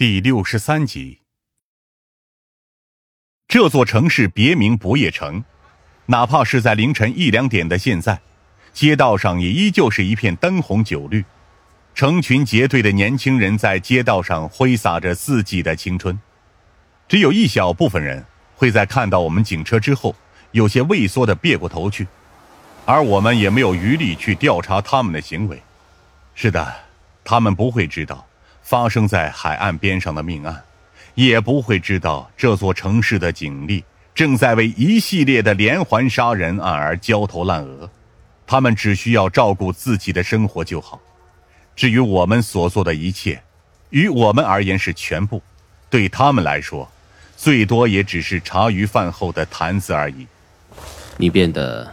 第六十三集。这座城市别名不夜城，哪怕是在凌晨一两点的现在，街道上也依旧是一片灯红酒绿，成群结队的年轻人在街道上挥洒着自己的青春。只有一小部分人会在看到我们警车之后，有些畏缩的别过头去，而我们也没有余力去调查他们的行为。是的，他们不会知道发生在海岸边上的命案。也不会知道这座城市的警力正在为一系列的连环杀人案而焦头烂额，他们只需要照顾自己的生活就好。至于我们所做的一切，于我们而言是全部，对他们来说，最多也只是茶余饭后的谈资而已。你变得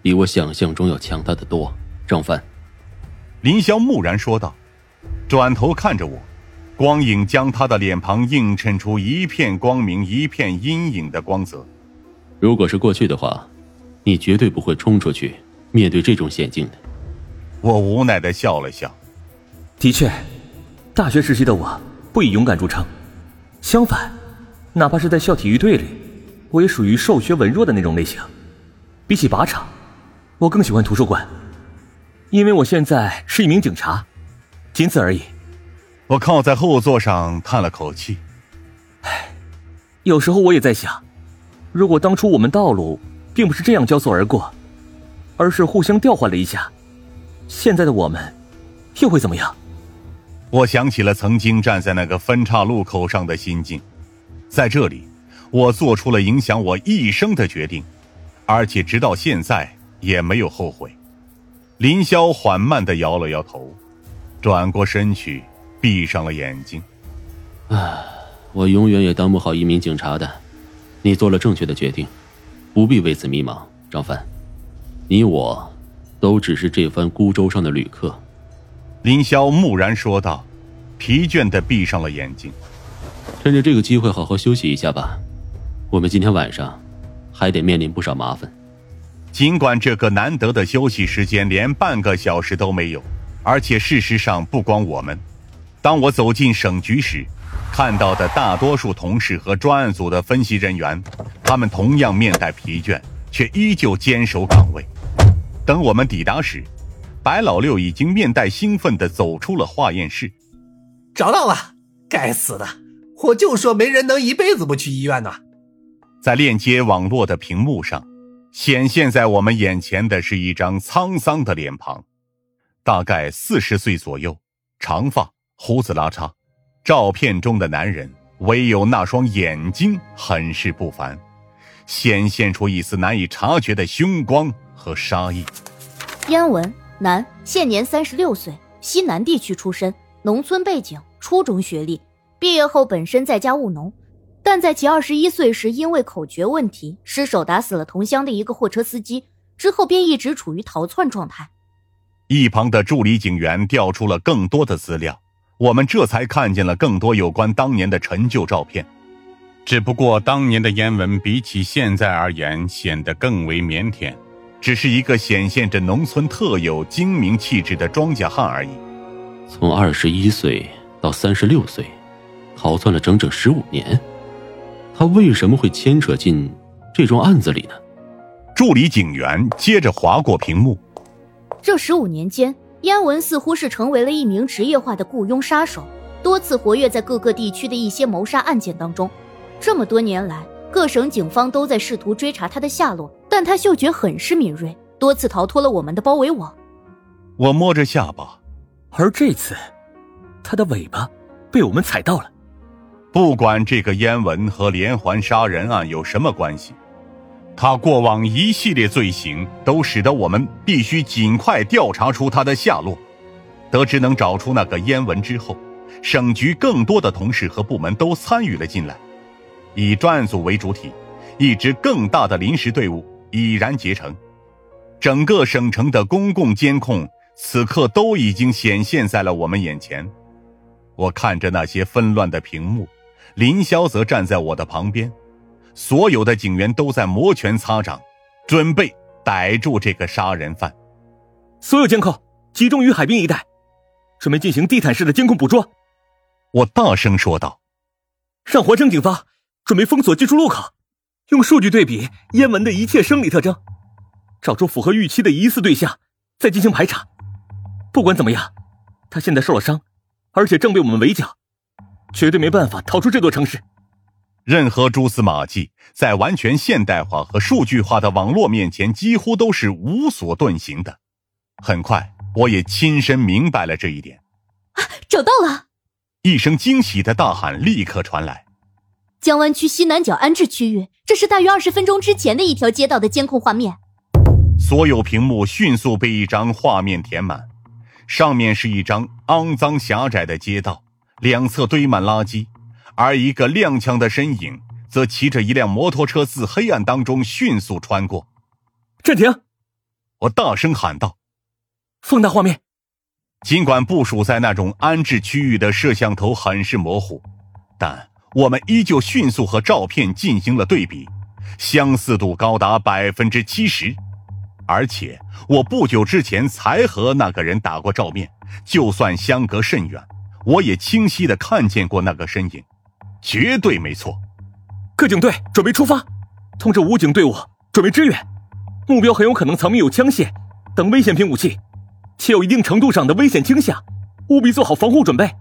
比我想象中要强大的多，张帆。林霄木然说道，转头看着我。光影将他的脸庞映衬出一片光明、一片阴影的光泽。如果是过去的话，你绝对不会冲出去面对这种险境的。我无奈的笑了笑。的确，大学时期的我不以勇敢著称，相反，哪怕是在校体育队里，我也属于瘦削文弱的那种类型。比起靶场，我更喜欢图书馆，因为我现在是一名警察，仅此而已。我靠在后座上叹了口气，唉，有时候我也在想，如果当初我们道路并不是这样交错而过，而是互相调换了一下，现在的我们又会怎么样？我想起了曾经站在那个分岔路口上的心境，在这里，我做出了影响我一生的决定，而且直到现在也没有后悔。林霄缓慢的摇了摇头，转过身去。闭上了眼睛。啊，我永远也当不好一名警察的。你做了正确的决定，不必为此迷茫，张帆。你我，都只是这番孤舟上的旅客。林霄木然说道，疲倦的闭上了眼睛。趁着这个机会，好好休息一下吧。我们今天晚上还得面临不少麻烦。尽管这个难得的休息时间连半个小时都没有，而且事实上不光我们。当我走进省局时，看到的大多数同事和专案组的分析人员，他们同样面带疲倦，却依旧坚守岗位。等我们抵达时，白老六已经面带兴奋地走出了化验室。找到了！该死的，我就说没人能一辈子不去医院呢。在链接网络的屏幕上，显现在我们眼前的是一张沧桑的脸庞，大概四十岁左右，长发。胡子拉碴，照片中的男人唯有那双眼睛很是不凡，显现出一丝难以察觉的凶光和杀意。燕文，男，现年三十六岁，西南地区出身，农村背景，初中学历，毕业后本身在家务农，但在其二十一岁时因为口诀问题失手打死了同乡的一个货车司机，之后便一直处于逃窜状态。一旁的助理警员调出了更多的资料。我们这才看见了更多有关当年的陈旧照片，只不过当年的燕文比起现在而言显得更为腼腆，只是一个显现着农村特有精明气质的庄稼汉而已。从二十一岁到三十六岁，逃窜了整整十五年，他为什么会牵扯进这桩案子里呢？助理警员接着划过屏幕，这十五年间。燕文似乎是成为了一名职业化的雇佣杀手，多次活跃在各个地区的一些谋杀案件当中。这么多年来，各省警方都在试图追查他的下落，但他嗅觉很是敏锐，多次逃脱了我们的包围网。我摸着下巴，而这次，他的尾巴被我们踩到了。不管这个燕文和连环杀人案有什么关系。他过往一系列罪行都使得我们必须尽快调查出他的下落。得知能找出那个烟文之后，省局更多的同事和部门都参与了进来。以专案组为主体，一支更大的临时队伍已然结成。整个省城的公共监控此刻都已经显现在了我们眼前。我看着那些纷乱的屏幕，林霄则站在我的旁边。所有的警员都在摩拳擦掌，准备逮住这个杀人犯。所有监控集中于海滨一带，准备进行地毯式的监控捕捉。我大声说道：“让环城警方准备封锁进出路口，用数据对比燕文的一切生理特征，找出符合预期的疑似对象，再进行排查。不管怎么样，他现在受了伤，而且正被我们围剿，绝对没办法逃出这座城市。任何蛛丝马迹，在完全现代化和数据化的网络面前，几乎都是无所遁形的。很快，我也亲身明白了这一点。啊找到了！一声惊喜的大喊立刻传来。江湾区西南角安置区域，这是大约二十分钟之前的一条街道的监控画面。所有屏幕迅速被一张画面填满，上面是一张肮脏狭窄的街道，两侧堆满垃圾，而一个踉跄的身影则骑着一辆摩托车自黑暗当中迅速穿过。暂停！我大声喊道：“放大画面。”尽管部署在那种安置区域的摄像头很是模糊，但我们依旧迅速和照片进行了对比，相似度高达百分之七十。而且我不久之前才和那个人打过照面，就算相隔甚远，我也清晰的看见过那个身影，绝对没错。各警队准备出发，通知武警队伍准备支援，目标很有可能藏匿有枪械等危险品武器。且有一定程度上的危险倾向，务必做好防护准备。